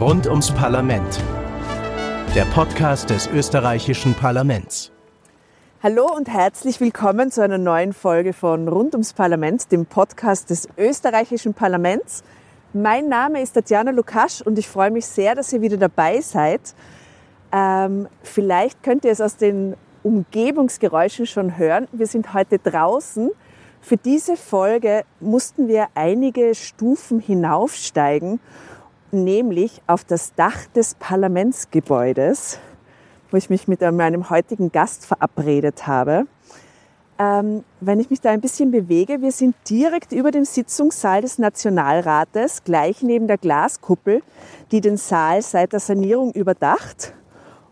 Rund ums Parlament. Der Podcast des österreichischen Parlaments. Hallo und herzlich willkommen zu einer neuen Folge von Rund ums Parlament, dem Podcast des österreichischen Parlaments. Mein Name ist Tatjana Lukasch und ich freue mich sehr, dass ihr wieder dabei seid. Ähm, vielleicht könnt ihr es aus den Umgebungsgeräuschen schon hören. Wir sind heute draußen. Für diese Folge mussten wir einige Stufen hinaufsteigen nämlich auf das Dach des Parlamentsgebäudes, wo ich mich mit meinem heutigen Gast verabredet habe. Ähm, wenn ich mich da ein bisschen bewege, wir sind direkt über dem Sitzungssaal des Nationalrates, gleich neben der Glaskuppel, die den Saal seit der Sanierung überdacht.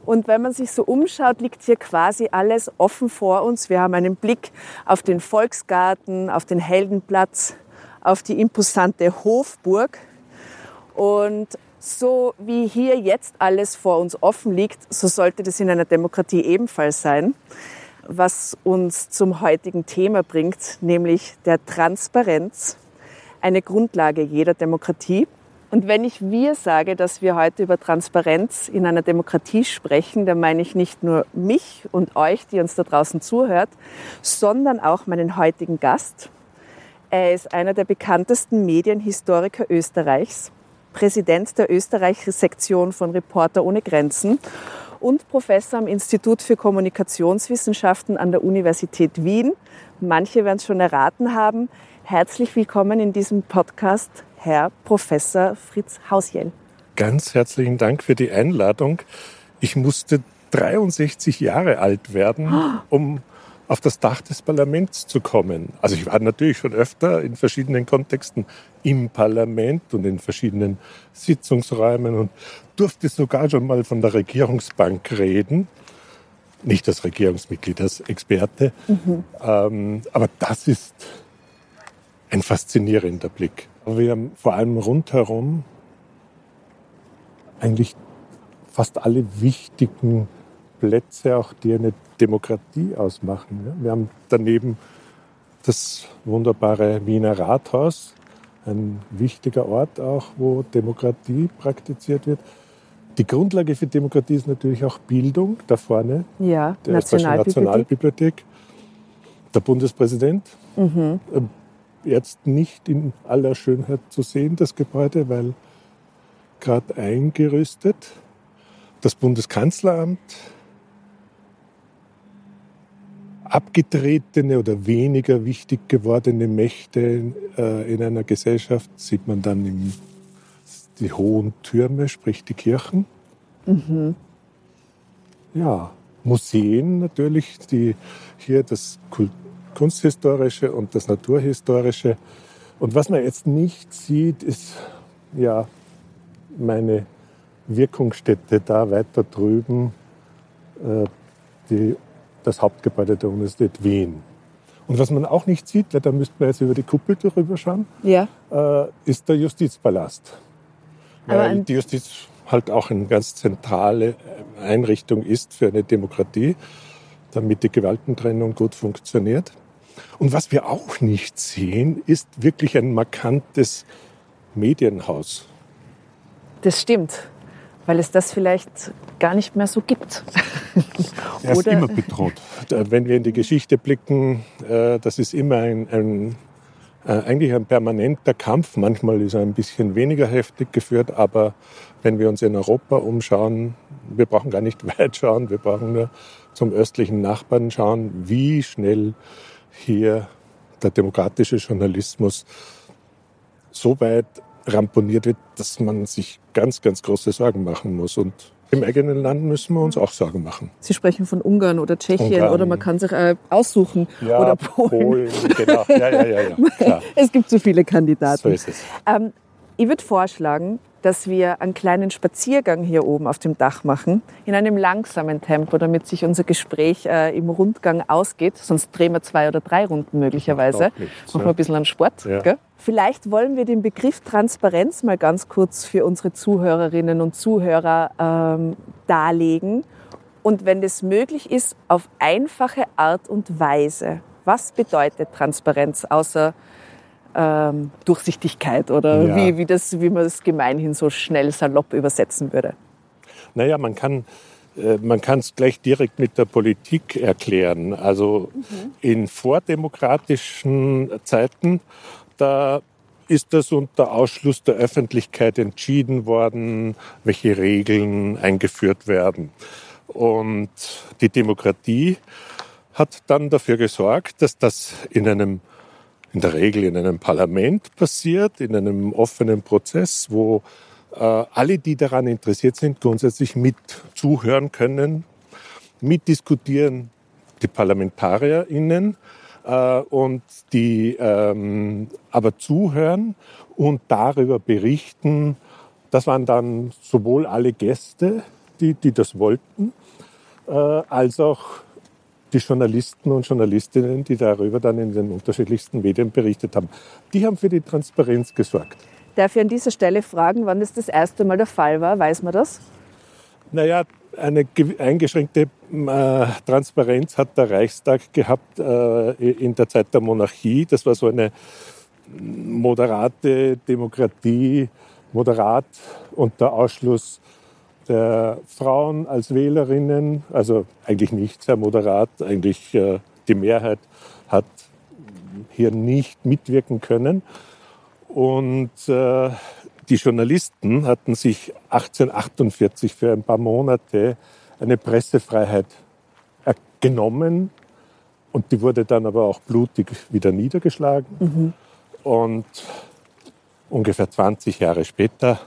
Und wenn man sich so umschaut, liegt hier quasi alles offen vor uns. Wir haben einen Blick auf den Volksgarten, auf den Heldenplatz, auf die imposante Hofburg, und so wie hier jetzt alles vor uns offen liegt, so sollte das in einer Demokratie ebenfalls sein. Was uns zum heutigen Thema bringt, nämlich der Transparenz, eine Grundlage jeder Demokratie. Und wenn ich wir sage, dass wir heute über Transparenz in einer Demokratie sprechen, dann meine ich nicht nur mich und euch, die uns da draußen zuhört, sondern auch meinen heutigen Gast. Er ist einer der bekanntesten Medienhistoriker Österreichs Präsident der Österreich-Sektion von Reporter ohne Grenzen und Professor am Institut für Kommunikationswissenschaften an der Universität Wien. Manche werden es schon erraten haben. Herzlich willkommen in diesem Podcast, Herr Professor Fritz Hausjell. Ganz herzlichen Dank für die Einladung. Ich musste 63 Jahre alt werden, um auf das Dach des Parlaments zu kommen. Also ich war natürlich schon öfter in verschiedenen Kontexten im Parlament und in verschiedenen Sitzungsräumen und durfte sogar schon mal von der Regierungsbank reden. Nicht als Regierungsmitglied, als Experte. Mhm. Ähm, aber das ist ein faszinierender Blick. Wir haben vor allem rundherum eigentlich fast alle wichtigen Plätze, auch die eine Demokratie ausmachen. Wir haben daneben das wunderbare Wiener Rathaus, ein wichtiger Ort auch, wo Demokratie praktiziert wird. Die Grundlage für Demokratie ist natürlich auch Bildung, da vorne, ja, der Nationalbibliothek. Nationalbibliothek. Der Bundespräsident, mhm. Ähm, jetzt nicht in aller Schönheit zu sehen, das Gebäude, weil gerade eingerüstet. Das Bundeskanzleramt, abgetretene oder weniger wichtig gewordene Mächte äh, in einer Gesellschaft sieht man dann im, die hohen Türme, sprich die Kirchen. Mhm. Ja, Museen natürlich, die hier das Kunsthistorische und das Naturhistorische. Und was man jetzt nicht sieht, ist ja meine Wirkungsstätte da weiter drüben, äh, die das Hauptgebäude der Universität Wien. Und was man auch nicht sieht, da müsste man jetzt über die Kuppel drüber schauen, ja. äh, ist der Justizpalast. Aber weil die Justiz halt auch eine ganz zentrale Einrichtung ist für eine Demokratie, damit die Gewaltentrennung gut funktioniert. Und was wir auch nicht sehen, ist wirklich ein markantes Medienhaus. Das stimmt weil es das vielleicht gar nicht mehr so gibt. Er ist immer bedroht. Wenn wir in die Geschichte blicken, äh, das ist immer ein, ein äh, eigentlich ein permanenter Kampf. Manchmal ist er ein bisschen weniger heftig geführt, aber wenn wir uns in Europa umschauen, wir brauchen gar nicht weit schauen, wir brauchen nur zum östlichen Nachbarn schauen, wie schnell hier der demokratische Journalismus so weit ramponiert wird, dass man sich ganz, ganz große Sorgen machen muss. Und im eigenen Land müssen wir uns auch Sorgen machen. Sie sprechen von Ungarn oder Tschechien Ungarn. oder man kann sich äh, aussuchen. Ja, oder Polen. Polen genau. Ja, ja, ja, ja. Klar. Es gibt so viele Kandidaten. So ist es. Ähm, ich würde vorschlagen, dass wir einen kleinen Spaziergang hier oben auf dem Dach machen, in einem langsamen Tempo, damit sich unser Gespräch äh, im Rundgang ausgeht. Sonst drehen wir zwei oder drei Runden möglicherweise. Nichts, Machen wir ein bisschen an Sport. Ja. Vielleicht wollen wir den Begriff Transparenz mal ganz kurz für unsere Zuhörerinnen und Zuhörer ähm, darlegen. Und wenn das möglich ist, auf einfache Art und Weise. Was bedeutet Transparenz, außer ähm, Durchsichtigkeit oder ja. wie, wie, das, wie man das gemeinhin so schnell salopp übersetzen würde? Naja, man kann äh, man kann es gleich direkt mit der Politik erklären. Also mhm. in vordemokratischen Zeiten, da ist das unter Ausschluss der Öffentlichkeit entschieden worden, welche Regeln eingeführt werden. Und die Demokratie hat dann dafür gesorgt, dass das in einem, in der Regel in einem Parlament passiert, in einem offenen Prozess, wo äh, alle, die daran interessiert sind, grundsätzlich mit zuhören können, mitdiskutieren, die ParlamentarierInnen äh, und die ähm, aber zuhören und darüber berichten. Das waren dann sowohl alle Gäste, die, die das wollten, äh, als auch die Journalisten und Journalistinnen, die darüber dann in den unterschiedlichsten Medien berichtet haben. Die haben für die Transparenz gesorgt. Darf ich an dieser Stelle fragen, wann das das erste Mal der Fall war? Weiß man das? Naja, eine eingeschränkte äh, Transparenz hat der Reichstag gehabt äh, in der Zeit der Monarchie. Das war so eine moderate Demokratie, moderat unter Ausschluss der Frauen als Wählerinnen, also eigentlich nicht sehr moderat, eigentlich äh, die Mehrheit hat hier nicht mitwirken können. Und äh, die Journalisten hatten sich 1848 für ein paar Monate eine Pressefreiheit genommen und die wurde dann aber auch blutig wieder niedergeschlagen. Mhm. Und ungefähr 20 Jahre später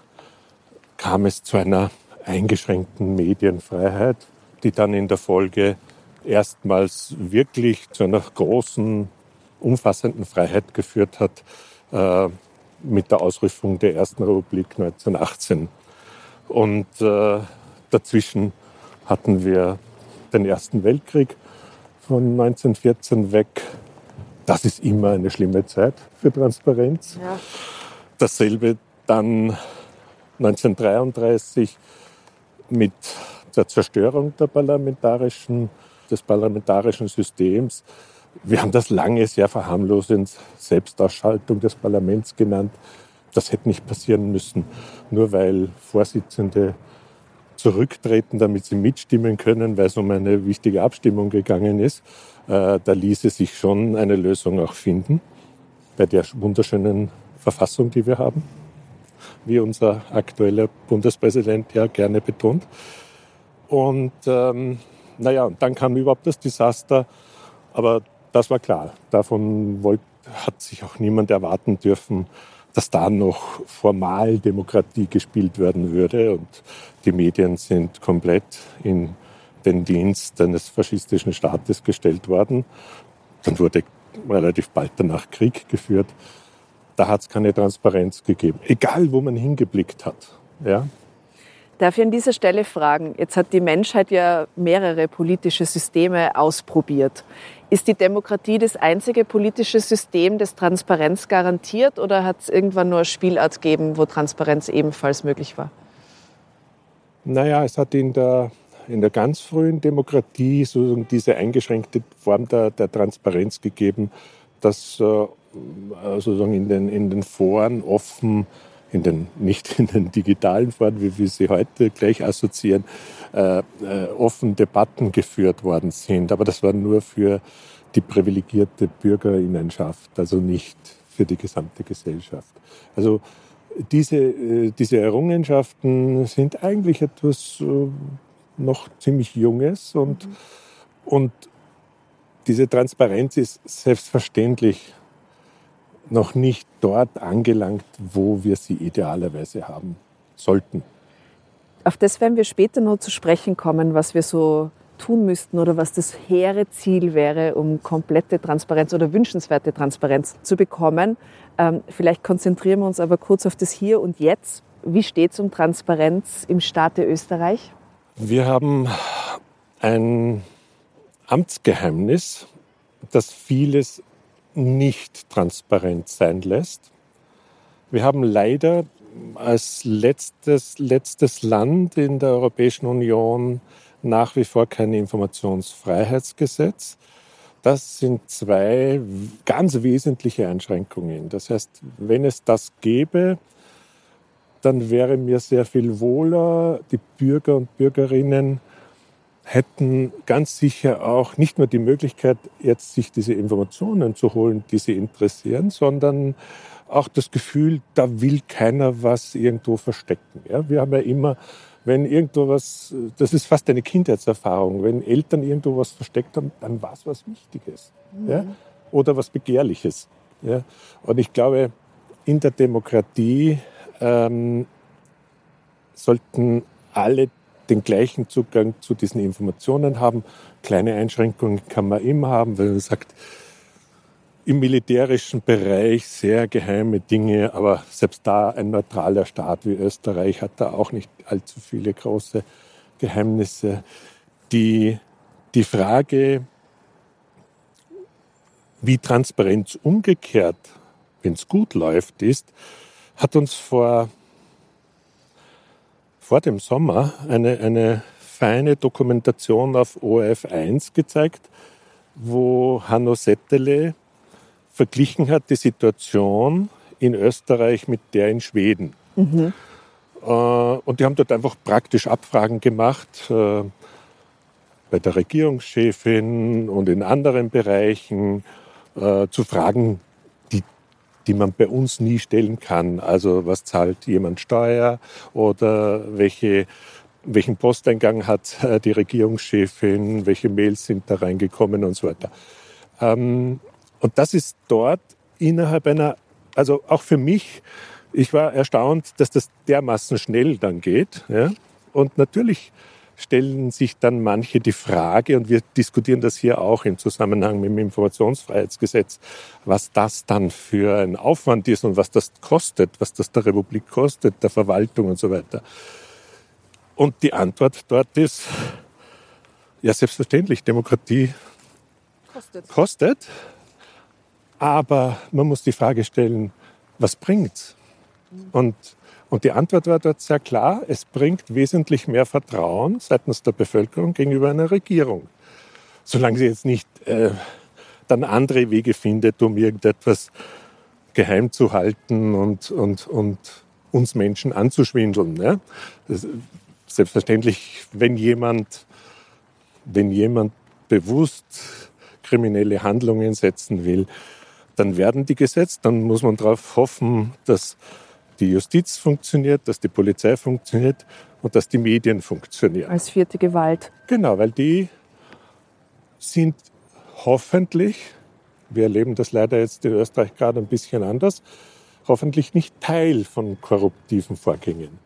kam es zu einer eingeschränkten Medienfreiheit, die dann in der Folge erstmals wirklich zu einer großen, umfassenden Freiheit geführt hat äh, mit der Ausrufung der Ersten Republik 1918. Und äh, dazwischen hatten wir den Ersten Weltkrieg von 1914 weg. Das ist immer eine schlimme Zeit für Transparenz. Ja. Dasselbe dann 1933 mit der Zerstörung der parlamentarischen, des parlamentarischen Systems. Wir haben das lange sehr verharmlosend Selbstausschaltung des Parlaments genannt. Das hätte nicht passieren müssen, nur weil Vorsitzende zurücktreten, damit sie mitstimmen können, weil es um eine wichtige Abstimmung gegangen ist. Äh, da ließe sich schon eine Lösung auch finden bei der wunderschönen Verfassung, die wir haben wie unser aktueller Bundespräsident ja gerne betont. Und ähm, naja, und dann kam überhaupt das Desaster, aber das war klar. Davon wollt, hat sich auch niemand erwarten dürfen, dass da noch formal Demokratie gespielt werden würde. Und die Medien sind komplett in den Dienst eines faschistischen Staates gestellt worden. Dann wurde relativ bald danach Krieg geführt da hat es keine Transparenz gegeben, egal wo man hingeblickt hat. Ja? Darf ich an dieser Stelle fragen, jetzt hat die Menschheit ja mehrere politische Systeme ausprobiert. Ist die Demokratie das einzige politische System, das Transparenz garantiert oder hat es irgendwann nur eine Spielart gegeben, wo Transparenz ebenfalls möglich war? Naja, es hat in der, in der ganz frühen Demokratie so diese eingeschränkte Form der, der Transparenz gegeben, dass äh, sozusagen in den, in den Foren offen, in den, nicht in den digitalen Foren, wie wir sie heute gleich assoziieren, äh, äh, offen Debatten geführt worden sind. Aber das war nur für die privilegierte Bürgerinnenschaft, also nicht für die gesamte Gesellschaft. Also diese, äh, diese Errungenschaften sind eigentlich etwas äh, noch ziemlich Junges und, mhm. und diese Transparenz ist selbstverständlich noch nicht dort angelangt, wo wir sie idealerweise haben sollten. Auf das werden wir später noch zu sprechen kommen, was wir so tun müssten oder was das hehre Ziel wäre, um komplette Transparenz oder wünschenswerte Transparenz zu bekommen. Ähm, vielleicht konzentrieren wir uns aber kurz auf das Hier und Jetzt. Wie steht es um Transparenz im Staate Österreich? Wir haben ein Amtsgeheimnis, das vieles nicht transparent sein lässt. Wir haben leider als letztes, letztes Land in der Europäischen Union nach wie vor kein Informationsfreiheitsgesetz. Das sind zwei ganz wesentliche Einschränkungen. Das heißt, wenn es das gäbe, dann wäre mir sehr viel wohler. Die Bürger und Bürgerinnen hätten ganz sicher auch nicht nur die Möglichkeit, jetzt sich diese Informationen zu holen, die sie interessieren, sondern auch das Gefühl, da will keiner was irgendwo verstecken. Ja, wir haben ja immer, wenn irgendwo was, das ist fast eine Kindheitserfahrung, wenn Eltern irgendwo was versteckt haben, dann war es was Wichtiges mhm. ja, oder was Begehrliches. Ja. Und ich glaube, in der Demokratie ähm, sollten alle den gleichen Zugang zu diesen Informationen haben. Kleine Einschränkungen kann man immer haben, weil man sagt, im militärischen Bereich sehr geheime Dinge, aber selbst da ein neutraler Staat wie Österreich hat da auch nicht allzu viele große Geheimnisse. Die, die Frage, wie Transparenz umgekehrt, wenn es gut läuft, ist, hat uns vor, vor dem Sommer eine, eine feine Dokumentation auf ORF 1 gezeigt, wo Hanno Settele verglichen hat die Situation in Österreich mit der in Schweden. Mhm. Äh, und die haben dort einfach praktisch Abfragen gemacht äh, bei der Regierungschefin und in anderen Bereichen äh, zu Fragen, die man bei uns nie stellen kann. Also was zahlt jemand Steuer oder welche welchen Posteingang hat die Regierungschefin, welche Mails sind da reingekommen und so weiter. Ähm, und das ist dort innerhalb einer, also auch für mich, ich war erstaunt, dass das dermaßen schnell dann geht. Ja? Und natürlich stellen sich dann manche die Frage, und wir diskutieren das hier auch im Zusammenhang mit dem Informationsfreiheitsgesetz, was das dann für ein Aufwand ist und was das kostet, was das der Republik kostet, der Verwaltung und so weiter. Und die Antwort dort ist, ja selbstverständlich, Demokratie kostet. kostet aber man muss die Frage stellen, was bringt's? Und, und die Antwort war dort sehr klar, es bringt wesentlich mehr Vertrauen seitens der Bevölkerung gegenüber einer Regierung. Solange sie jetzt nicht äh, dann andere Wege findet, um irgendetwas geheim zu halten und, und, und uns Menschen anzuschwindeln. Ja? selbstverständlich, wenn jemand, wenn jemand bewusst kriminelle Handlungen setzen will, dann werden die gesetzt. Dann muss man darauf hoffen, dass die Justiz funktioniert, dass die Polizei funktioniert und dass die Medien funktionieren. Als vierte Gewalt. Genau, weil die sind hoffentlich, wir erleben das leider jetzt in Österreich gerade ein bisschen anders, hoffentlich nicht Teil von korruptiven Vorgängen.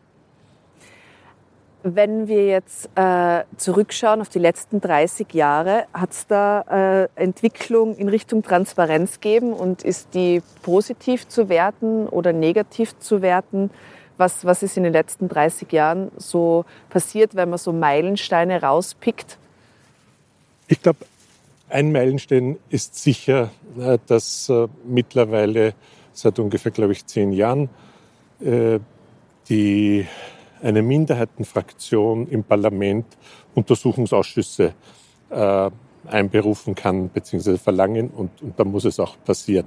Wenn wir jetzt äh, zurückschauen auf die letzten 30 Jahre, hat es da äh, Entwicklung in Richtung Transparenz gegeben und ist die positiv zu werten oder negativ zu werten? Was, was ist in den letzten 30 Jahren so passiert, wenn man so Meilensteine rauspickt? Ich glaube, ein Meilenstein ist sicher, äh, dass äh, mittlerweile seit ungefähr, glaube ich, zehn Jahren äh, die eine Minderheitenfraktion im Parlament Untersuchungsausschüsse äh, einberufen kann bzw. verlangen und, und da muss es auch passieren.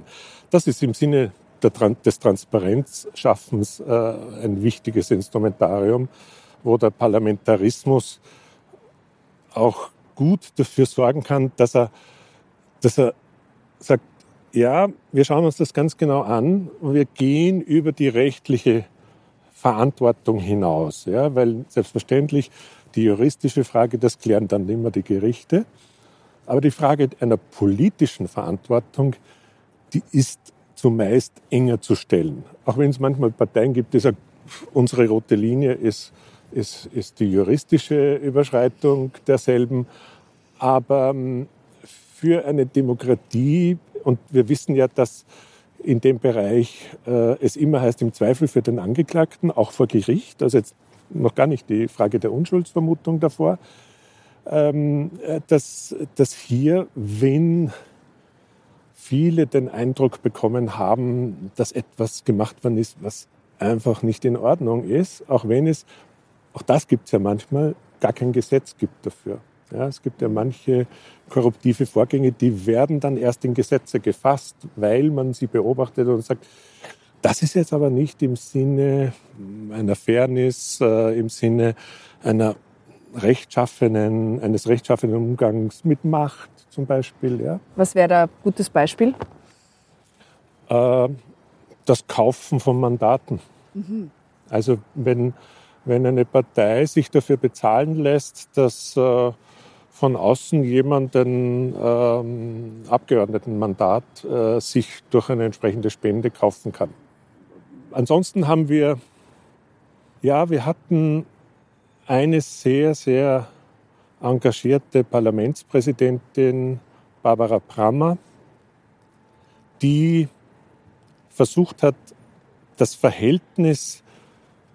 Das ist im Sinne der, des Transparenzschaffens äh, ein wichtiges Instrumentarium, wo der Parlamentarismus auch gut dafür sorgen kann, dass er, dass er sagt, ja, wir schauen uns das ganz genau an und wir gehen über die rechtliche Verantwortung hinaus. Ja, weil selbstverständlich die juristische Frage, das klären dann immer die Gerichte. Aber die Frage einer politischen Verantwortung, die ist zumeist enger zu stellen. Auch wenn es manchmal Parteien gibt, die sagen, unsere rote Linie ist, ist, ist die juristische Überschreitung derselben. Aber ähm, für eine Demokratie, und wir wissen ja, dass in dem Bereich äh, es immer heißt, im Zweifel für den Angeklagten, auch vor Gericht, also jetzt noch gar nicht die Frage der Unschuldsvermutung davor, ähm, äh, dass, dass hier, wenn viele den Eindruck bekommen haben, dass etwas gemacht worden ist, was einfach nicht in Ordnung ist, auch wenn es, auch das gibt es ja manchmal, gar kein Gesetz gibt dafür. Ja, es gibt ja manche korruptive Vorgänge, die werden dann erst in Gesetze gefasst, weil man sie beobachtet und sagt, das ist jetzt aber nicht im Sinne einer Fairness, äh, im Sinne einer rechtschaffenen, eines rechtschaffenen Umgangs mit Macht zum Beispiel. Ja. Was wäre da ein gutes Beispiel? Äh, das Kaufen von Mandaten. Mhm. Also wenn, wenn eine Partei sich dafür bezahlen lässt, dass äh, von außen jemand ein ähm, Abgeordnetenmandat äh, sich durch eine entsprechende Spende kaufen kann. Ansonsten haben wir, ja, wir hatten eine sehr, sehr engagierte Parlamentspräsidentin, Barbara Brammer, die versucht hat, das Verhältnis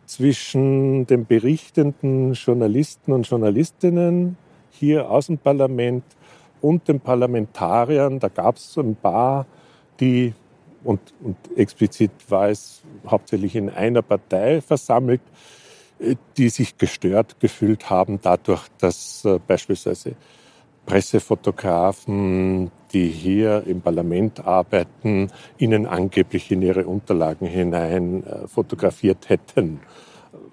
zwischen den berichtenden Journalisten und Journalistinnen hier aus dem Parlament und den Parlamentariern. Da gab es ein paar, die, und, und explizit war es hauptsächlich in einer Partei versammelt, äh, die sich gestört gefühlt haben dadurch, dass äh, beispielsweise Pressefotografen, die hier im Parlament arbeiten, ihnen angeblich in ihre Unterlagen hinein äh, fotografiert hätten.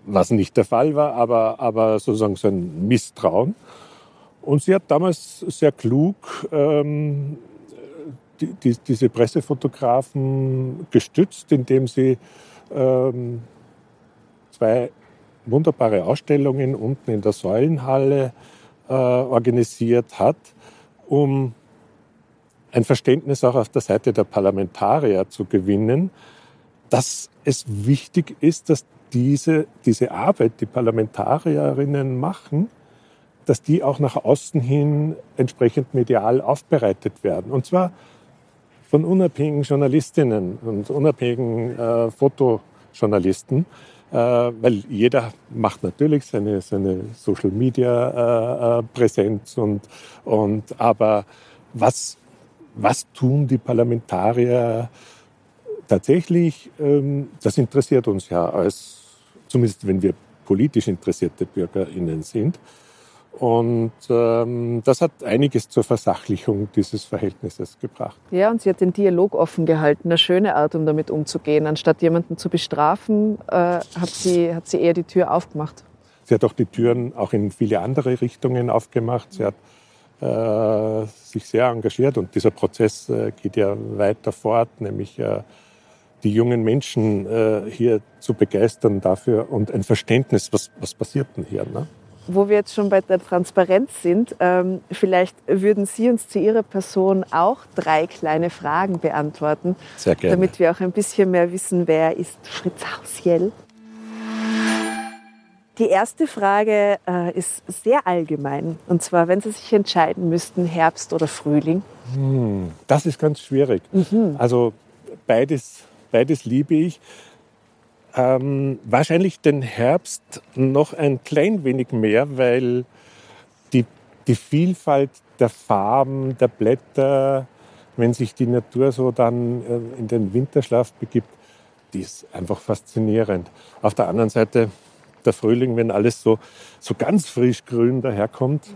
Was nicht der Fall war, aber, aber sozusagen so ein Misstrauen. Und sie hat damals sehr klug ähm, die, die, diese Pressefotografen gestützt, indem sie ähm, zwei wunderbare Ausstellungen unten in der Säulenhalle äh, organisiert hat, um ein Verständnis auch auf der Seite der Parlamentarier zu gewinnen, dass es wichtig ist, dass diese, diese Arbeit, die Parlamentarierinnen machen, dass die auch nach außen hin entsprechend medial aufbereitet werden. Und zwar von unabhängigen Journalistinnen und unabhängigen äh, Fotojournalisten, äh, weil jeder macht natürlich seine, seine Social Media äh, äh Präsenz und, und aber was, was tun die Parlamentarier tatsächlich? Ähm, das interessiert uns ja als, zumindest wenn wir politisch interessierte BürgerInnen sind. Und ähm, das hat einiges zur Versachlichung dieses Verhältnisses gebracht. Ja, und sie hat den Dialog offen gehalten, eine schöne Art, um damit umzugehen. Anstatt jemanden zu bestrafen, äh, hat, sie, hat sie eher die Tür aufgemacht. Sie hat auch die Türen auch in viele andere Richtungen aufgemacht. Sie hat äh, sich sehr engagiert und dieser Prozess äh, geht ja weiter fort, nämlich äh, die jungen Menschen äh, hier zu begeistern dafür und ein Verständnis, was, was passiert denn hier. Ne? Wo wir jetzt schon bei der Transparenz sind, ähm, vielleicht würden Sie uns zu Ihrer Person auch drei kleine Fragen beantworten. Sehr gerne. Damit wir auch ein bisschen mehr wissen, wer ist Fritz Hausiel. Die erste Frage äh, ist sehr allgemein. Und zwar, wenn Sie sich entscheiden müssten, Herbst oder Frühling? Hm, das ist ganz schwierig. Mhm. Also beides, beides liebe ich. Ähm, wahrscheinlich den Herbst noch ein klein wenig mehr, weil die, die Vielfalt der Farben, der Blätter, wenn sich die Natur so dann äh, in den Winterschlaf begibt, die ist einfach faszinierend. Auf der anderen Seite der Frühling, wenn alles so, so ganz frisch grün daherkommt.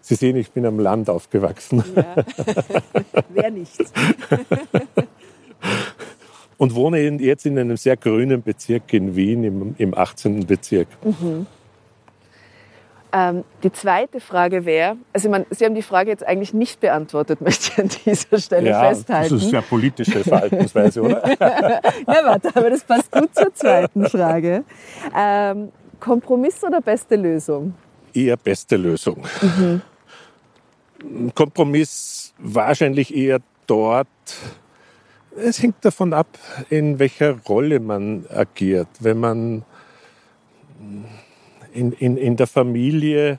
Sie sehen, ich bin am Land aufgewachsen. Ja. Wer nicht? und wohne jetzt in einem sehr grünen Bezirk in Wien, im, im 18. Bezirk. Mhm. Ähm, die zweite Frage wäre, also ich meine, Sie haben die Frage jetzt eigentlich nicht beantwortet, möchte ich an dieser Stelle ja, festhalten. Das ist ja politische Verhaltensweise, oder? ja, warte, aber das passt gut zur zweiten Frage. Ähm, Kompromiss oder beste Lösung? Eher beste Lösung. Mhm. Kompromiss wahrscheinlich eher dort, es hängt davon ab, in welcher Rolle man agiert. Wenn man in, in, in der Familie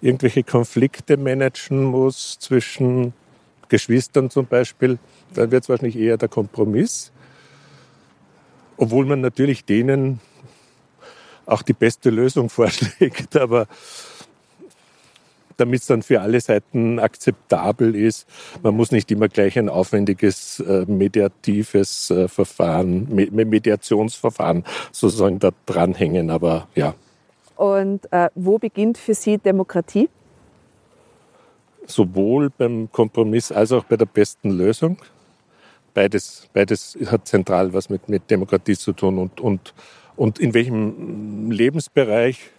irgendwelche Konflikte managen muss zwischen Geschwistern zum Beispiel, dann wird es wahrscheinlich eher der Kompromiss. Obwohl man natürlich denen auch die beste Lösung vorschlägt, aber damit es dann für alle Seiten akzeptabel ist. Man muss nicht immer gleich ein aufwendiges äh, mediatives äh, Verfahren, Me Mediationsverfahren sozusagen da dranhängen, aber ja. Und äh, wo beginnt für Sie Demokratie? sowohl beim Kompromiss als auch bei der besten Lösung. Beides, beides hat zentral was mit, mit Demokratie zu tun und, und, und in welchem Lebensbereich.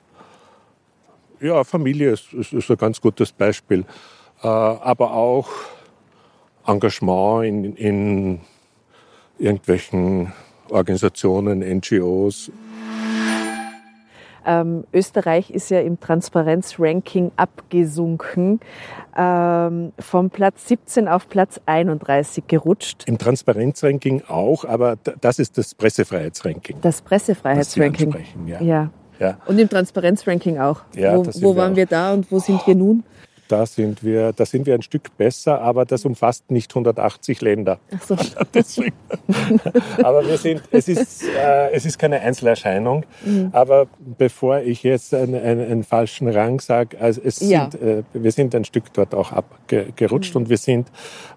Ja, Familie ist, ist, ist ein ganz gutes Beispiel. Äh, aber auch Engagement in, in irgendwelchen Organisationen, NGOs. Ähm, Österreich ist ja im Transparenzranking abgesunken, ähm, vom Platz 17 auf Platz 31 gerutscht. Im Transparenzranking auch, aber das ist das Pressefreiheitsranking. Das Pressefreiheitsranking. Ja. ja. Ja. Und im Transparenzranking auch. Ja, wo wo waren wir, wir da und wo sind wir nun? Da sind wir, da sind wir ein Stück besser, aber das umfasst nicht 180 Länder. Ach so. aber wir sind, es ist, äh, es ist keine Einzelerscheinung. Mhm. Aber bevor ich jetzt einen, einen, einen falschen Rang sage, also es ja. sind, äh, wir sind ein Stück dort auch abgerutscht mhm. und wir sind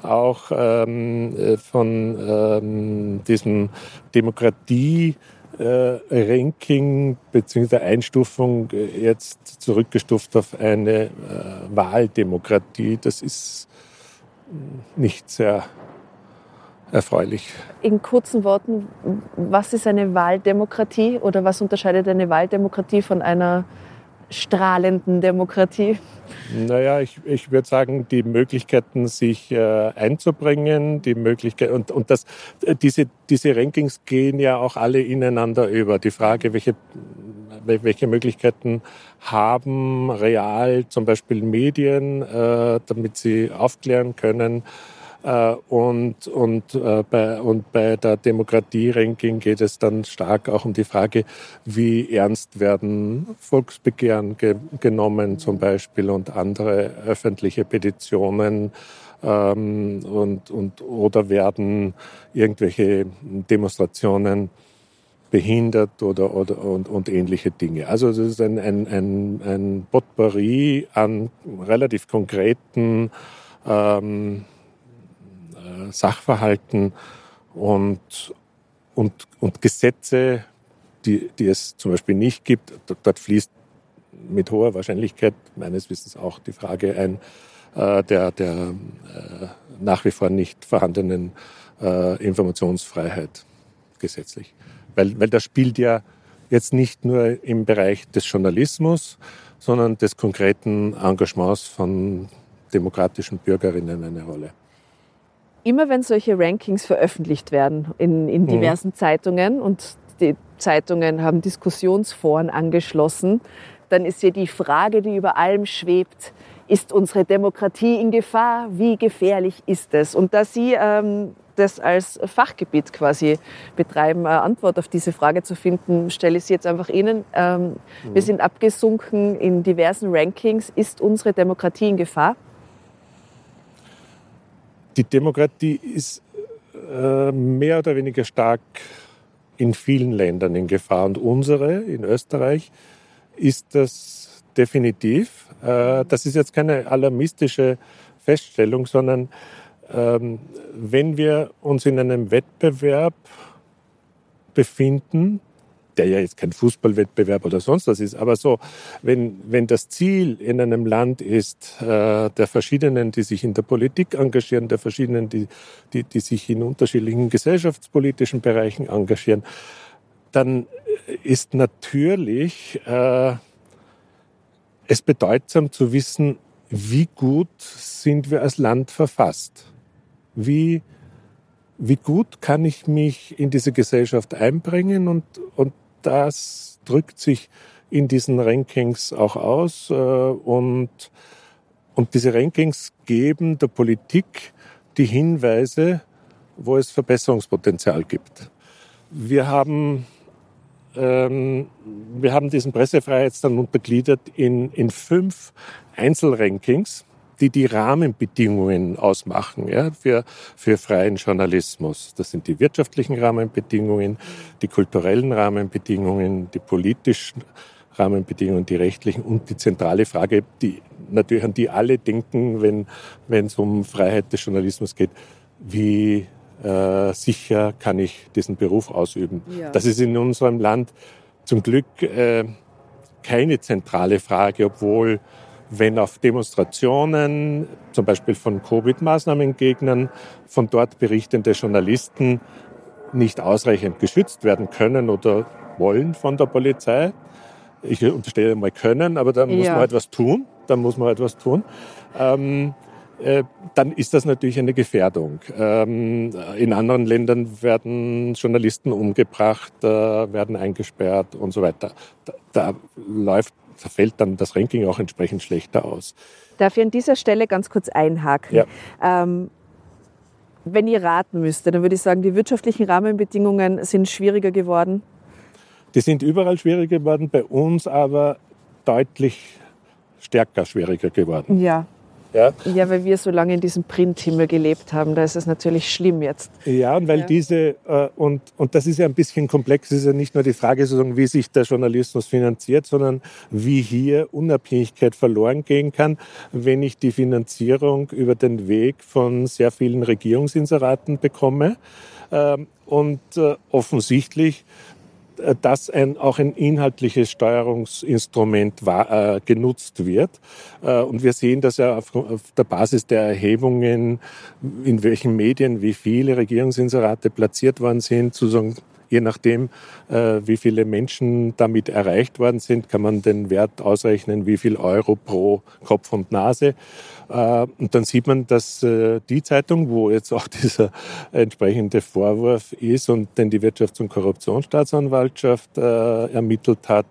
auch ähm, äh, von ähm, diesem Demokratie Ranking bzw. Einstufung äh, jetzt zurückgestuft auf eine äh, Wahldemokratie. Das ist nicht sehr erfreulich. In kurzen Worten, was ist eine Wahldemokratie oder was unterscheidet eine Wahldemokratie von einer strahlenden Demokratie? Naja, ich, ich würde sagen, die Möglichkeiten, sich äh, einzubringen, die Möglichkeit und, und das, äh, diese, diese Rankings gehen ja auch alle ineinander über. Die Frage, welche, welche Möglichkeiten haben real zum Beispiel Medien, äh, damit sie aufklären können, und, und, äh, bei, und bei der Demokratie-Ranking geht es dann stark auch um die Frage, wie ernst werden Volksbegehren ge genommen zum Beispiel und andere öffentliche Petitionen ähm, und, und, oder werden irgendwelche Demonstrationen behindert oder, oder und, und ähnliche Dinge. Also es ist ein, ein, ein, ein Potpourri an relativ konkreten ähm, Sachverhalten und, und, und Gesetze, die, die es zum Beispiel nicht gibt. Dort fließt mit hoher Wahrscheinlichkeit meines Wissens auch die Frage ein äh, der, der äh, nach wie vor nicht vorhandenen äh, Informationsfreiheit gesetzlich. Weil, weil das spielt ja jetzt nicht nur im Bereich des Journalismus, sondern des konkreten Engagements von demokratischen Bürgerinnen eine Rolle immer wenn solche Rankings veröffentlicht werden in, in mhm. diversen mhm. Zeitungen und die Zeitungen haben Diskussionsforen angeschlossen, dann ist ja die Frage, die über allem schwebt, ist unsere Demokratie in Gefahr? Wie gefährlich ist es? Und da Sie ähm, das als Fachgebiet quasi betreiben, eine Antwort auf diese Frage zu finden, stelle ich sie jetzt einfach Ihnen. Ähm, mhm. Wir sind abgesunken in diversen Rankings. Ist unsere Demokratie in Gefahr? Die Demokratie ist äh, mehr oder weniger stark in vielen Ländern in Gefahr. Und unsere in Österreich ist das definitiv. Äh, das ist jetzt keine alarmistische Feststellung, sondern ähm, wenn wir uns in einem Wettbewerb befinden, der ja jetzt kein Fußballwettbewerb oder sonst was ist, aber so, wenn, wenn das Ziel in einem Land ist, äh, der verschiedenen, die sich in der Politik engagieren, der verschiedenen, die, die, die sich in unterschiedlichen gesellschaftspolitischen Bereichen engagieren, dann ist natürlich äh, es bedeutsam zu wissen, wie gut sind wir als Land verfasst? Wie, wie gut kann ich mich in diese Gesellschaft einbringen und, und das drückt sich in diesen Rankings auch aus. Äh, und, und diese Rankings geben der Politik die Hinweise, wo es Verbesserungspotenzial gibt. Wir haben, ähm, wir haben diesen Pressefreiheitsstand untergliedert in, in fünf Einzelrankings die die Rahmenbedingungen ausmachen ja, für, für freien Journalismus. Das sind die wirtschaftlichen Rahmenbedingungen, die kulturellen Rahmenbedingungen, die politischen Rahmenbedingungen, die rechtlichen und die zentrale Frage, die natürlich an die alle denken, wenn wenn es um Freiheit des Journalismus geht, wie äh, sicher kann ich diesen Beruf ausüben. Ja. Das ist in unserem Land zum Glück äh, keine zentrale Frage, obwohl wenn auf Demonstrationen, zum Beispiel von Covid-Maßnahmengegnern, von dort berichtende Journalisten nicht ausreichend geschützt werden können oder wollen von der Polizei. Ich unterstelle mal können, aber da muss ja. man etwas tun. Da muss man etwas tun. Ähm, äh, dann ist das natürlich eine Gefährdung. Ähm, in anderen Ländern werden Journalisten umgebracht, äh, werden eingesperrt und so weiter. Da, da läuft, fällt dann das Ranking auch entsprechend schlechter aus. Darf ich an dieser Stelle ganz kurz einhaken? Ja. Ähm, wenn ihr raten müsstet, dann würde ich sagen, die wirtschaftlichen Rahmenbedingungen sind schwieriger geworden. Die sind überall schwieriger geworden, bei uns aber deutlich stärker schwieriger geworden. Ja, ja. ja, weil wir so lange in diesem Printhimmel gelebt haben, da ist es natürlich schlimm jetzt. Ja, und weil ja. diese, äh, und, und das ist ja ein bisschen komplex, es ist ja nicht nur die Frage, sozusagen, wie sich der Journalismus finanziert, sondern wie hier Unabhängigkeit verloren gehen kann, wenn ich die Finanzierung über den Weg von sehr vielen Regierungsinseraten bekomme. Ähm, und äh, offensichtlich dass ein, auch ein inhaltliches Steuerungsinstrument war, äh, genutzt wird. Äh, und wir sehen dass ja auf, auf, der Basis der Erhebungen, in welchen Medien wie viele Regierungsinserate platziert worden sind, sozusagen Je nachdem, äh, wie viele Menschen damit erreicht worden sind, kann man den Wert ausrechnen, wie viel Euro pro Kopf und Nase. Äh, und dann sieht man, dass äh, die Zeitung, wo jetzt auch dieser entsprechende Vorwurf ist und den die Wirtschafts- und Korruptionsstaatsanwaltschaft ermittelt hat,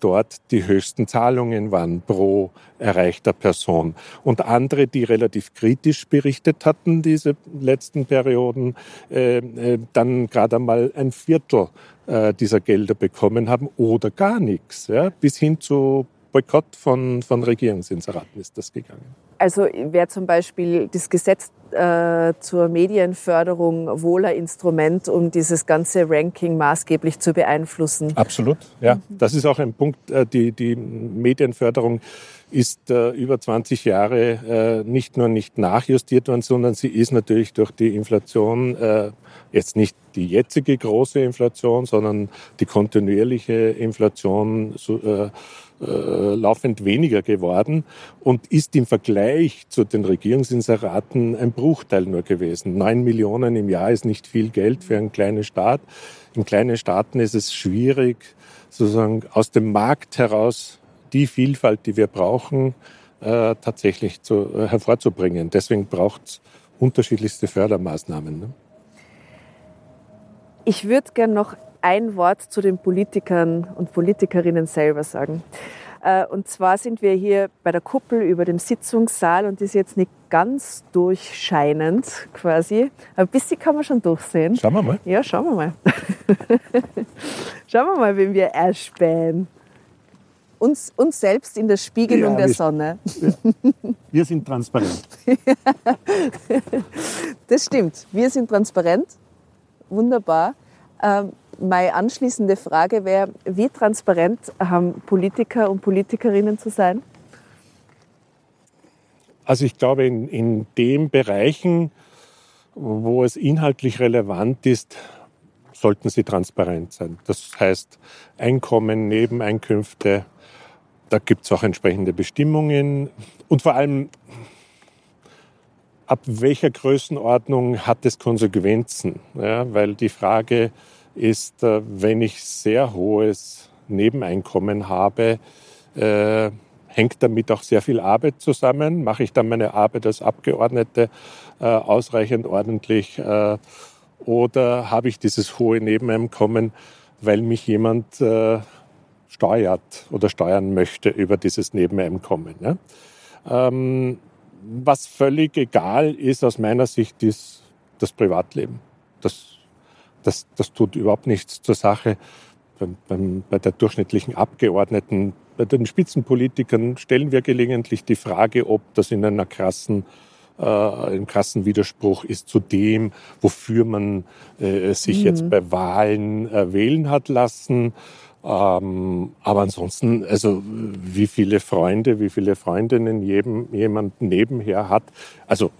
dort die höchsten Zahlungen waren pro erreichter Person. Und andere, die relativ kritisch berichtet hatten, diese letzten Perioden, äh, äh, dann gerade einmal ein Viertel äh, dieser Gelder bekommen haben oder gar nichts, ja, bis hin zu Boykott von, von Regierungsinseraten ist das gegangen. Also wäre zum Beispiel das Gesetz äh, zur Medienförderung wohl ein Instrument, um dieses ganze Ranking maßgeblich zu beeinflussen? Absolut, ja. Mhm. Das ist auch ein Punkt. Äh, die, die Medienförderung ist äh, über 20 Jahre äh, nicht nur nicht nachjustiert worden, sondern sie ist natürlich durch die Inflation, äh, jetzt nicht die jetzige große Inflation, sondern die kontinuierliche Inflation, so, äh, laufend weniger geworden und ist im Vergleich zu den Regierungsinseraten ein Bruchteil nur gewesen. Neun Millionen im Jahr ist nicht viel Geld für einen kleinen Staat. In kleinen Staaten ist es schwierig, sozusagen aus dem Markt heraus die Vielfalt, die wir brauchen, äh, tatsächlich zu, äh, hervorzubringen. Deswegen braucht es unterschiedlichste Fördermaßnahmen. Ne? Ich würde gerne noch ein Wort zu den Politikern und Politikerinnen selber sagen. Äh, und zwar sind wir hier bei der Kuppel über dem Sitzungssaal und die ist jetzt nicht ganz durchscheinend quasi. Aber ein bisschen kann man schon durchsehen. Schauen wir mal. Ja, schauen wir mal. schauen wir mal, wenn wir erspähen. Uns, uns selbst in der Spiegelung ja, der wir, Sonne. Wir sind transparent. das stimmt. Wir sind transparent. Wunderbar. Meine anschließende Frage wäre, wie transparent haben Politiker und Politikerinnen zu sein? Also ich glaube, in, in den Bereichen, wo es inhaltlich relevant ist, sollten sie transparent sein. Das heißt Einkommen, Nebeneinkünfte, da gibt es auch entsprechende Bestimmungen und vor allem ab welcher Größenordnung hat es Konsequenzen? Ja, weil die Frage, ist, äh, wenn ich sehr hohes Nebeneinkommen habe, äh, hängt damit auch sehr viel Arbeit zusammen. Mache ich dann meine Arbeit als Abgeordnete äh, ausreichend ordentlich oder habe ich dieses hohe Nebeneinkommen, weil mich jemand steuert oder steuern möchte über dieses Nebeneinkommen. Ne? Ähm, was völlig egal ist aus meiner Sicht, ist das Privatleben. Das das, das tut überhaupt nichts zur Sache. Beim, beim, bei der durchschnittlichen Abgeordneten, bei den Spitzenpolitikern stellen wir gelegentlich die Frage, ob das in einer krassen äh, krassen Widerspruch ist zu dem, wofür man äh, sich mhm. jetzt bei Wahlen äh, wählen hat lassen. Ähm, aber ansonsten, also wie viele Freunde, wie viele Freundinnen jedem, jemand nebenher hat, also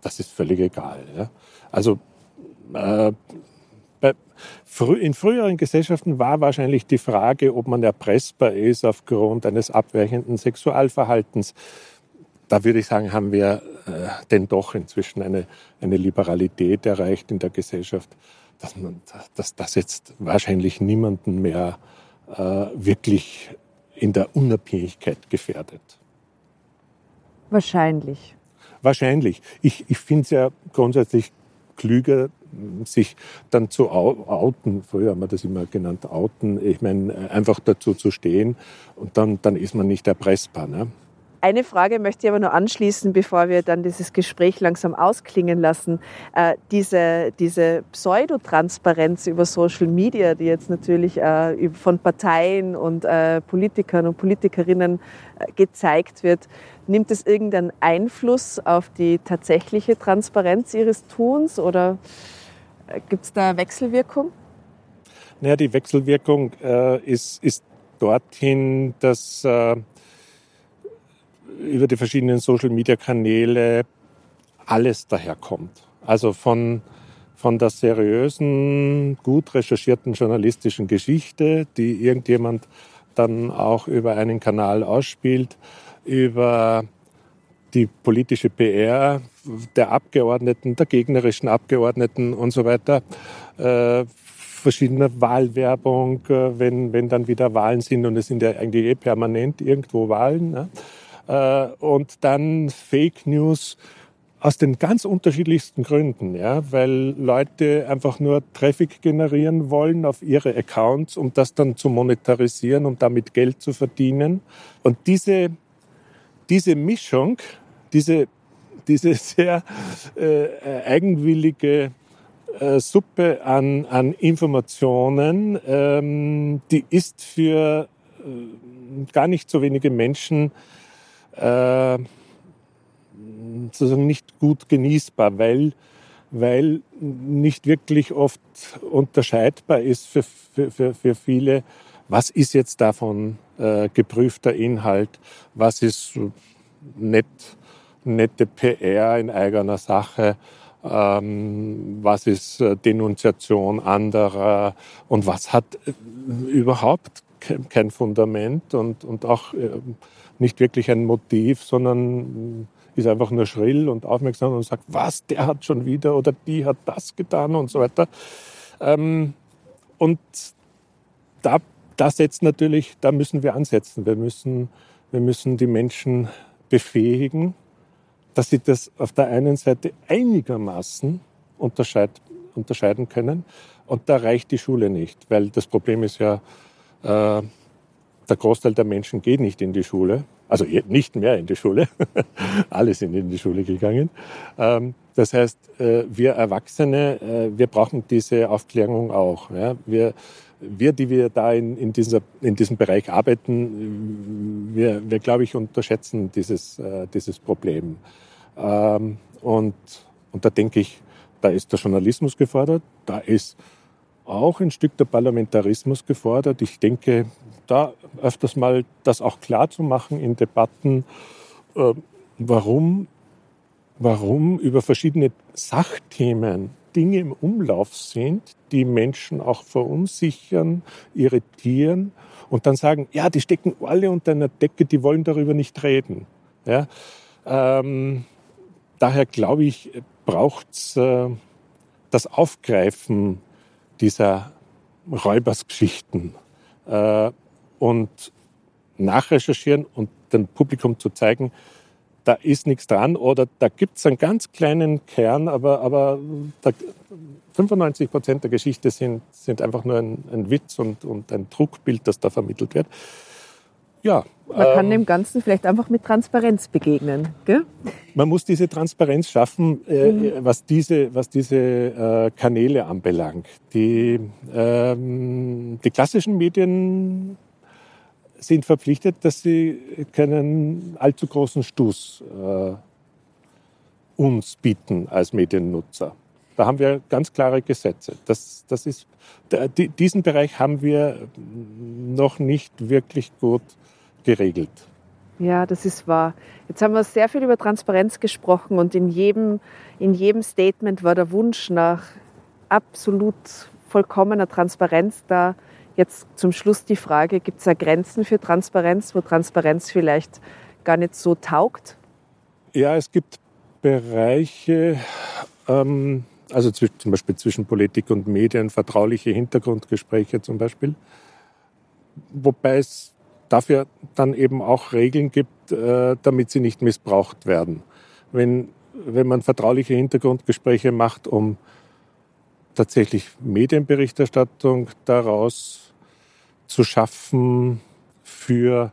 das ist völlig egal. Ja? Also äh, in früheren Gesellschaften war wahrscheinlich die Frage, ob man erpressbar ist aufgrund eines abweichenden Sexualverhaltens. Da würde ich sagen, haben wir äh, denn doch inzwischen eine, eine Liberalität erreicht in der Gesellschaft, dass, man, dass das jetzt wahrscheinlich niemanden mehr äh, wirklich in der Unabhängigkeit gefährdet. Wahrscheinlich. Wahrscheinlich. Ich, ich finde es ja grundsätzlich klüger, sich dann zu outen. Früher haben wir das immer genannt, outen. Ich meine, einfach dazu zu stehen und dann, dann ist man nicht erpressbar. Ne? Eine Frage möchte ich aber nur anschließen, bevor wir dann dieses Gespräch langsam ausklingen lassen. Äh, diese, diese Pseudotransparenz über Social Media, die jetzt natürlich äh, von Parteien und äh, Politikern und Politikerinnen äh, gezeigt wird, nimmt es irgendeinen Einfluss auf die tatsächliche Transparenz ihres Tuns oder gibt es da Wechselwirkung? Naja, die Wechselwirkung äh, ist, ist dorthin, dass über die verschiedenen Social-Media-Kanäle alles daherkommt. Also von, von der seriösen, gut recherchierten journalistischen Geschichte, die irgendjemand dann auch über einen Kanal ausspielt, über die politische PR der Abgeordneten, der gegnerischen Abgeordneten und so weiter, äh, verschiedene Wahlwerbung, äh, wenn, wenn dann wieder Wahlen sind und es sind ja eigentlich eh permanent irgendwo Wahlen. Ne? Äh, und dann Fake News aus den ganz unterschiedlichsten Gründen, ja, weil Leute einfach nur Traffic generieren wollen auf ihre Accounts, um das dann zu monetarisieren, um damit Geld zu verdienen. Und diese, diese Mischung, diese, diese sehr äh, eigenwillige äh, Suppe an, an Informationen, ähm, die ist für äh, gar nicht so wenige Menschen äh, sozusagen nicht gut genießbar, weil, weil nicht wirklich oft unterscheidbar ist für, für, für, für viele, was ist jetzt davon äh, geprüfter Inhalt, was ist nett, nette PR in eigener Sache, ähm, was ist äh, Denunziation anderer und was hat äh, überhaupt kein Fundament und, und auch äh, nicht wirklich ein Motiv, sondern ist einfach nur schrill und aufmerksam und sagt, was, der hat schon wieder oder die hat das getan und so weiter. Ähm, und da, da setzt natürlich, da müssen wir ansetzen. Wir müssen, wir müssen die Menschen befähigen, dass sie das auf der einen Seite einigermaßen unterscheid, unterscheiden können. Und da reicht die Schule nicht, weil das Problem ist ja, äh, der Großteil der Menschen geht nicht in die Schule, also nicht mehr in die Schule, alle sind in die Schule gegangen. Ähm, das heißt, äh, wir Erwachsene, äh, wir brauchen diese Aufklärung auch. Wir, wir die wir da in, in, dieser, in diesem Bereich arbeiten, wir, wir glaube ich, unterschätzen dieses, äh, dieses Problem. Ähm, und, und da denke ich, da ist der Journalismus gefordert, da ist auch ein Stück der Parlamentarismus gefordert. Ich denke, da öfters mal das auch klar zu machen in Debatten, äh, warum, warum über verschiedene Sachthemen Dinge im Umlauf sind, die Menschen auch verunsichern, irritieren und dann sagen, ja, die stecken alle unter einer Decke, die wollen darüber nicht reden. Ja? Ähm, daher glaube ich, braucht es äh, das Aufgreifen dieser Räubersgeschichten äh, und nachrecherchieren und dem Publikum zu zeigen, da ist nichts dran oder da gibt es einen ganz kleinen Kern, aber, aber da, 95 Prozent der Geschichte sind, sind einfach nur ein, ein Witz und, und ein Druckbild, das da vermittelt wird. Ja. Man ähm, kann dem Ganzen vielleicht einfach mit Transparenz begegnen. Gell? Man muss diese Transparenz schaffen, äh, mhm. was diese, was diese äh, Kanäle anbelangt. Die, ähm, die klassischen Medien sind verpflichtet, dass sie keinen allzu großen Stoß äh, uns bieten als Mediennutzer. Da haben wir ganz klare Gesetze. Das, das ist, diesen Bereich haben wir noch nicht wirklich gut geregelt. Ja, das ist wahr. Jetzt haben wir sehr viel über Transparenz gesprochen und in jedem, in jedem Statement war der Wunsch nach absolut vollkommener Transparenz da. Jetzt zum Schluss die Frage, gibt es da Grenzen für Transparenz, wo Transparenz vielleicht gar nicht so taugt? Ja, es gibt Bereiche, ähm, also zum Beispiel zwischen Politik und Medien, vertrauliche Hintergrundgespräche zum Beispiel, wobei es dafür dann eben auch Regeln gibt, äh, damit sie nicht missbraucht werden. Wenn, wenn man vertrauliche Hintergrundgespräche macht, um tatsächlich Medienberichterstattung daraus zu schaffen für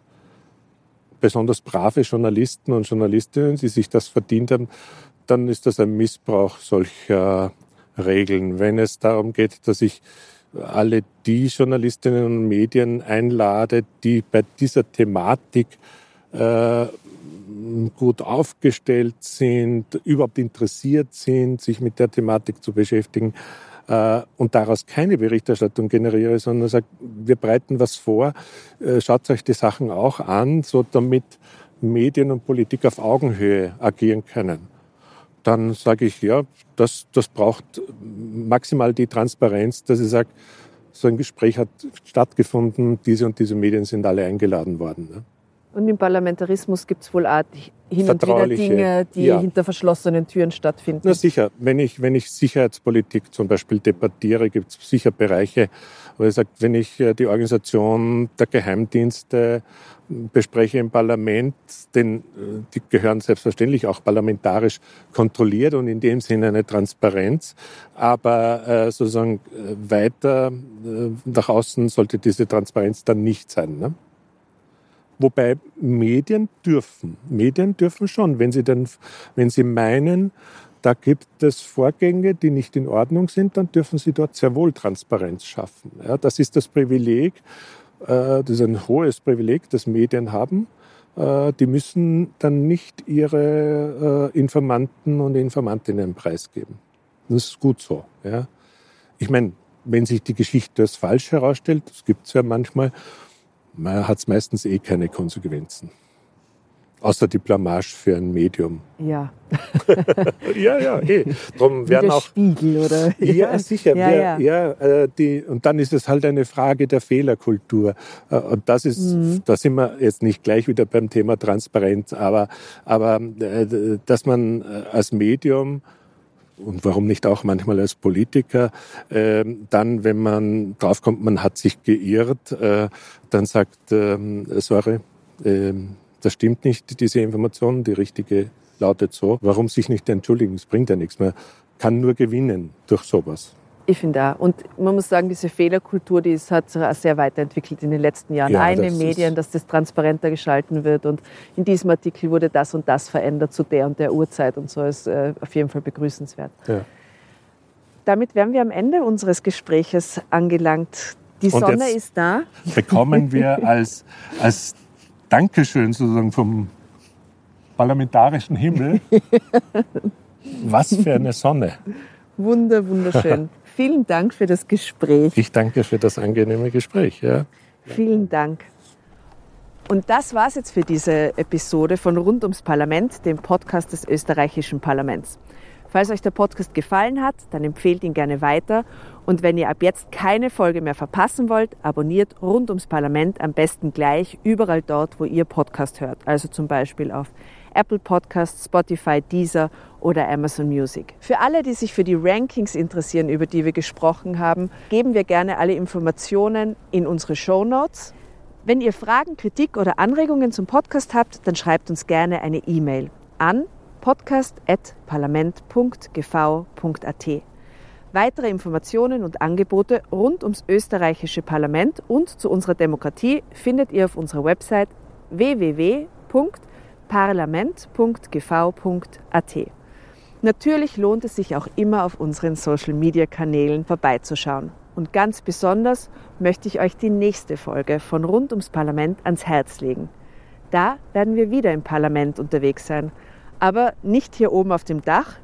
besonders brave Journalisten und Journalistinnen, die sich das verdient haben, dann ist das ein Missbrauch solcher Regeln. Wenn es darum geht, dass ich alle die Journalistinnen und Medien einlade, die bei dieser Thematik äh, gut aufgestellt sind, überhaupt interessiert sind, sich mit der Thematik zu beschäftigen, und daraus keine Berichterstattung generiere, sondern sage, wir breiten was vor, äh, schaut euch die Sachen auch an, so damit Medien und Politik auf Augenhöhe agieren können. Dann sage ich, ja, das, das braucht maximal die Transparenz, dass ich sage, so ein Gespräch hat stattgefunden, diese und diese Medien sind alle eingeladen worden. Ne? Und im Parlamentarismus gibt es wohl auch hin und wieder Dinge, die ja. hinter verschlossenen Türen stattfinden. Na sicher, wenn ich, wenn ich Sicherheitspolitik zum Beispiel debattiere, gibt es sicher Bereiche, wo ich sage, wenn ich äh, die Organisation der Geheimdienste bespreche im Parlament, denn äh, die gehören selbstverständlich auch parlamentarisch kontrolliert und in dem Sinne eine Transparenz. Aber äh, sozusagen weiter nach außen sollte diese Transparenz dann nicht sein. Ne? Wobei Medien dürfen. Medien dürfen schon, wenn sie, denn, wenn sie meinen, da gibt es Vorgänge, die nicht in Ordnung sind, dann dürfen sie dort sehr wohl Transparenz schaffen. Ja, das ist das Privileg, äh, das ist ein hohes Privileg, das Medien haben. Äh, die müssen dann nicht ihre äh, Informanten und Informantinnen preisgeben. Das ist gut so. Ja. Ich meine, wenn sich die Geschichte als falsch herausstellt, das gibt es ja manchmal, hat es meistens eh keine Konsequenzen. Außer die Blamage für ein Medium. Ja. ja, ja, eh. Drum werden Wie der auch, Spiegel, oder? Ja, sicher. Ja, wer, ja. ja äh, die, und dann ist es halt eine Frage der Fehlerkultur. Äh, und das ist, mhm. da sind wir jetzt nicht gleich wieder beim Thema Transparenz, aber, aber äh, dass man als Medium und warum nicht auch manchmal als Politiker, äh, dann, wenn man draufkommt, man hat sich geirrt, äh, dann sagt, äh, sorry, äh, das stimmt nicht, diese Information, die richtige lautet so. Warum sich nicht entschuldigen? Es bringt ja nichts mehr. Kann nur gewinnen durch sowas. Ich finde auch. Und man muss sagen, diese Fehlerkultur, die ist, hat sich auch sehr weiterentwickelt in den letzten Jahren. Ja, Eine Medien, dass das transparenter geschalten wird. Und in diesem Artikel wurde das und das verändert zu der und der Uhrzeit und so ist äh, auf jeden Fall begrüßenswert. Ja. Damit wären wir am Ende unseres Gespräches angelangt. Die und Sonne ist da. Bekommen wir als, als Dankeschön sozusagen vom parlamentarischen Himmel. Was für eine Sonne. Wunder, wunderschön. Vielen Dank für das Gespräch. Ich danke für das angenehme Gespräch. Ja. Vielen Dank. Und das war's jetzt für diese Episode von Rund ums Parlament, dem Podcast des österreichischen Parlaments. Falls euch der Podcast gefallen hat, dann empfehlt ihn gerne weiter. Und wenn ihr ab jetzt keine Folge mehr verpassen wollt, abonniert Rund ums Parlament am besten gleich überall dort, wo ihr Podcast hört. Also zum Beispiel auf Apple Podcasts, Spotify, Deezer oder Amazon Music. Für alle, die sich für die Rankings interessieren, über die wir gesprochen haben, geben wir gerne alle Informationen in unsere Show Notes. Wenn ihr Fragen, Kritik oder Anregungen zum Podcast habt, dann schreibt uns gerne eine E-Mail an podcast.parlament.gv.at. Weitere Informationen und Angebote rund ums österreichische Parlament und zu unserer Demokratie findet ihr auf unserer Website www.parlament.gv.at parlament.gv.at. Natürlich lohnt es sich auch immer auf unseren Social-Media-Kanälen vorbeizuschauen. Und ganz besonders möchte ich euch die nächste Folge von Rund ums Parlament ans Herz legen. Da werden wir wieder im Parlament unterwegs sein. Aber nicht hier oben auf dem Dach.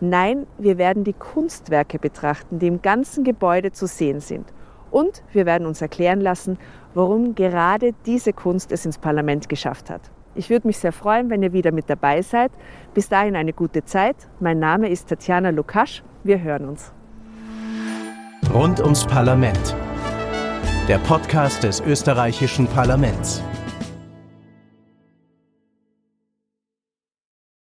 Nein, wir werden die Kunstwerke betrachten, die im ganzen Gebäude zu sehen sind. Und wir werden uns erklären lassen, warum gerade diese Kunst es ins Parlament geschafft hat. Ich würde mich sehr freuen, wenn ihr wieder mit dabei seid. Bis dahin eine gute Zeit. Mein Name ist Tatjana Lukasch. Wir hören uns. Rund ums Parlament. Der Podcast des österreichischen Parlaments.